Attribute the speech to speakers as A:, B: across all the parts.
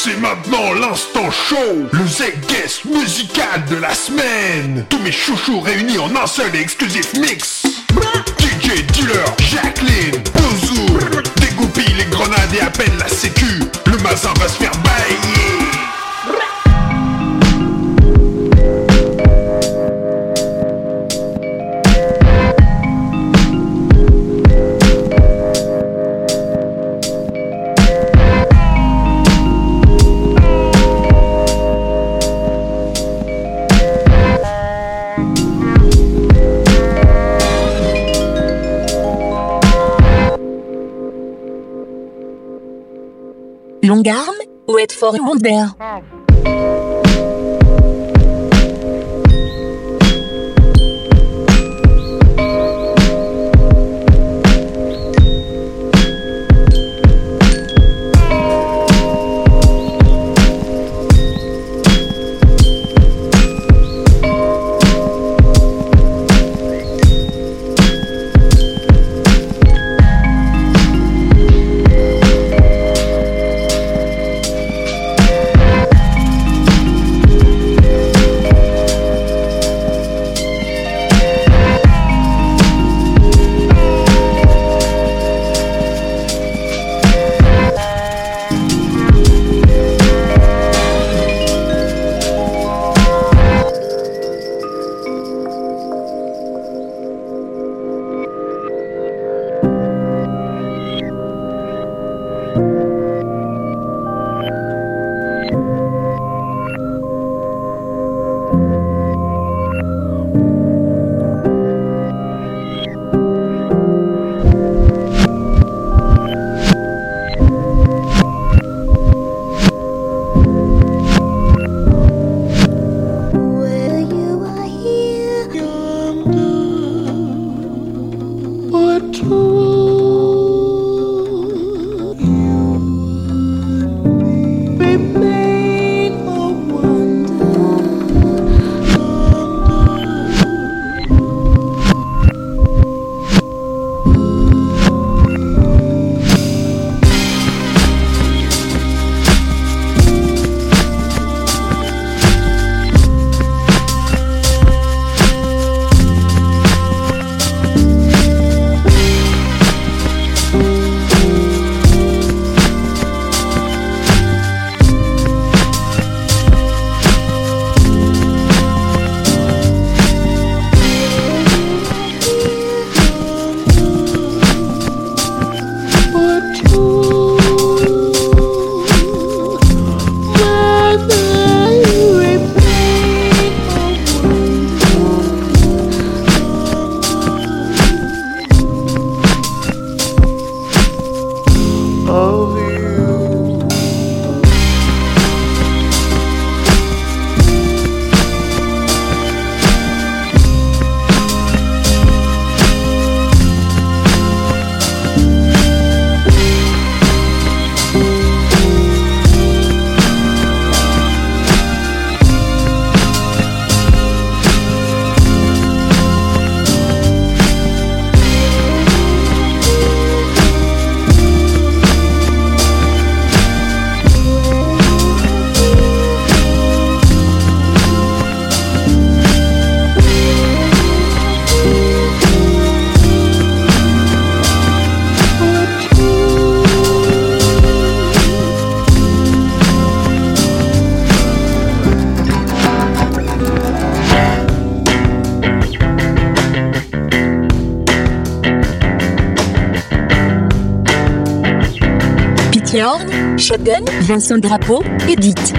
A: C'est maintenant l'instant show, le Z-Guest musical de la semaine. Tous mes chouchous réunis en un seul et exclusif mix. DJ Dealer, Jacqueline, Bouzou Dégoupille les grenades et appelle la sécu. Le mazin va se faire
B: down. love Vincent Drapeau, Edith.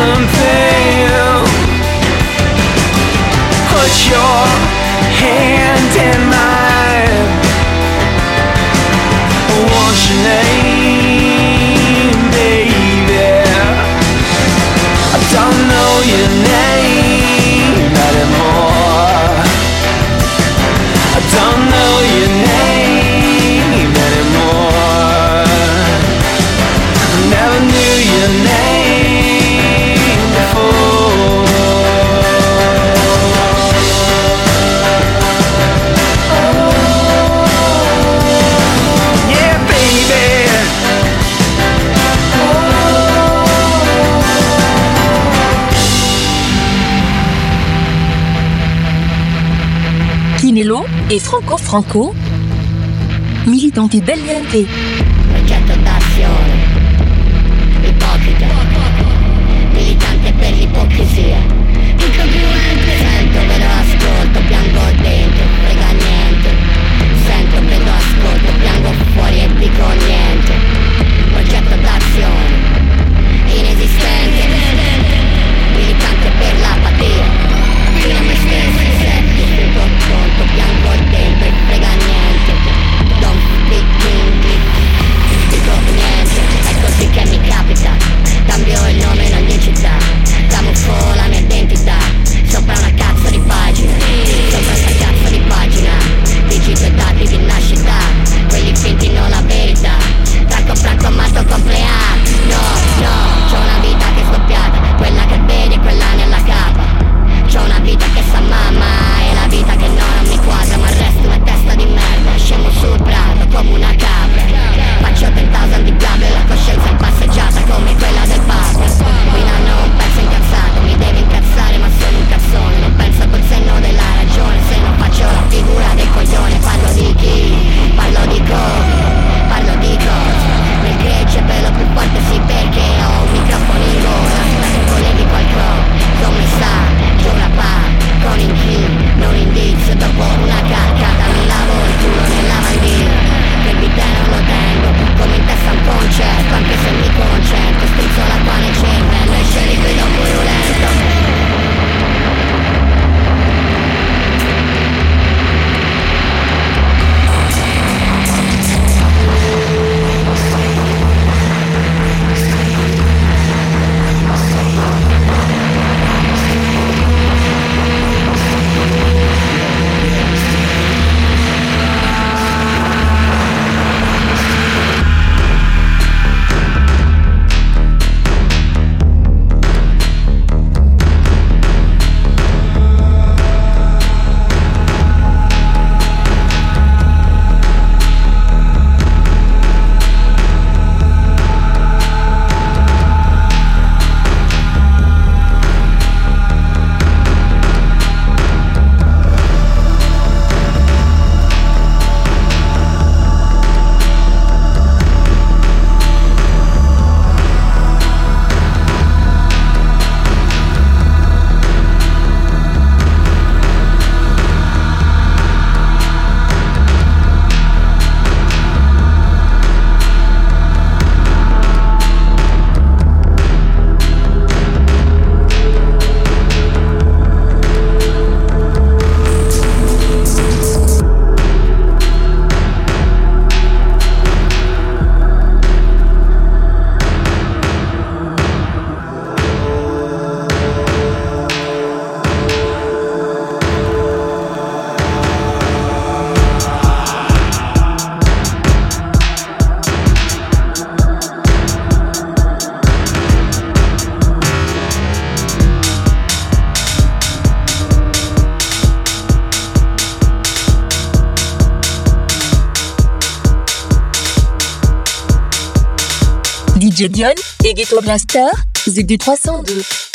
B: Et Franco Franco, militanti dell'ENP.
C: Radio Dion, Egito Blaster, ZD302.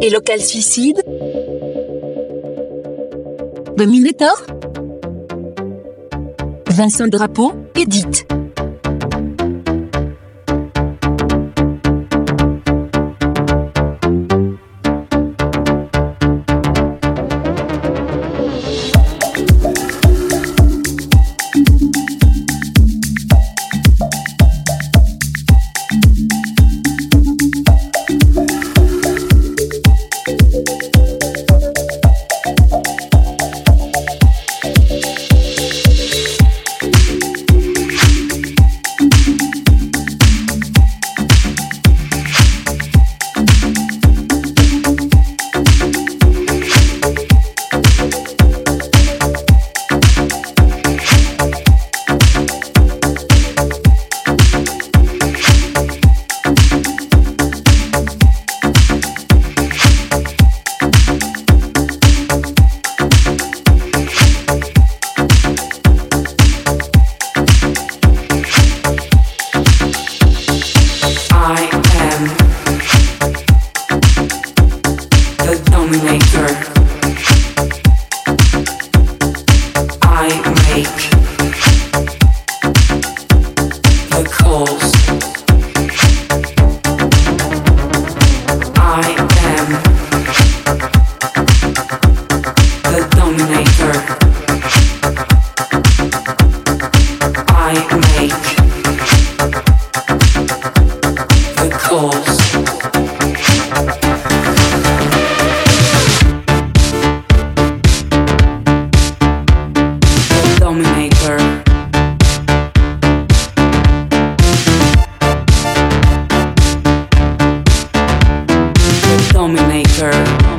C: Et Local Suicide. Dominator Vincent Drapeau,
D: édite. The dominator.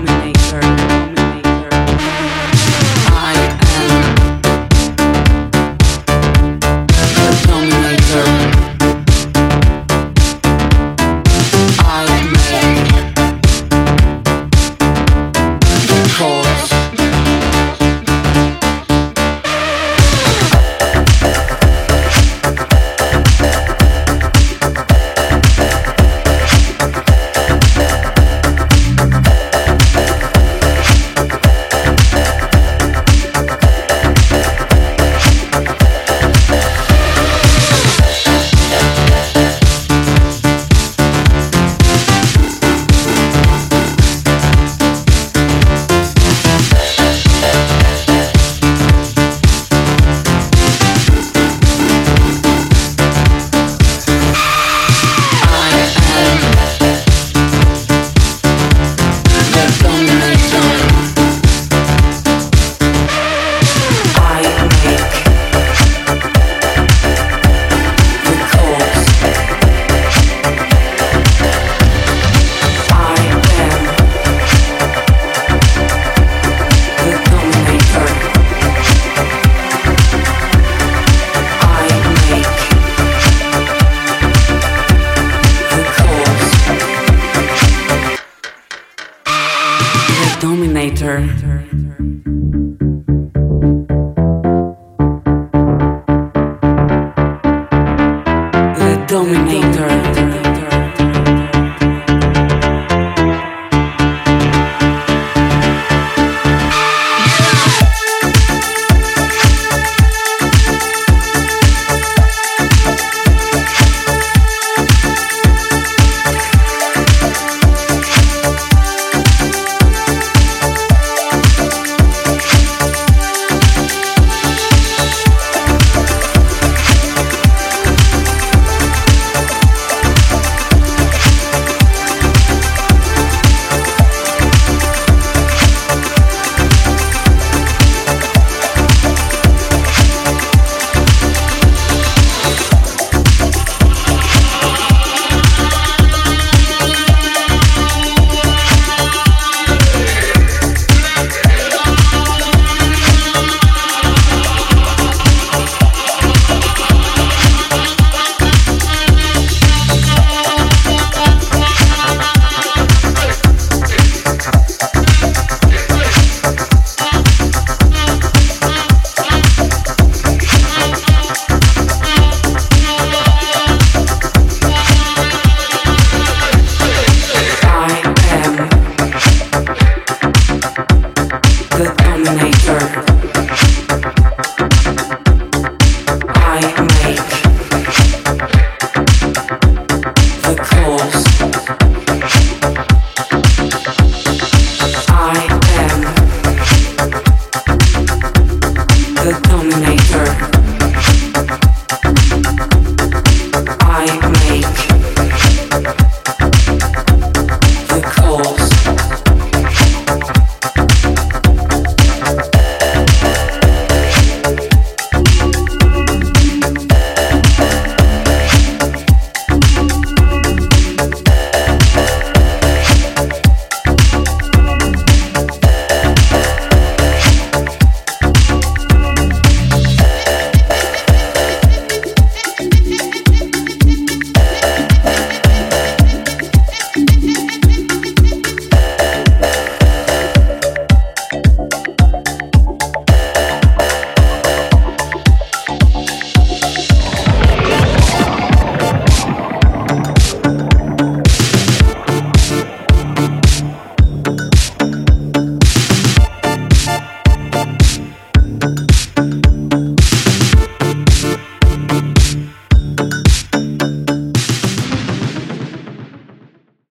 D: Dominator.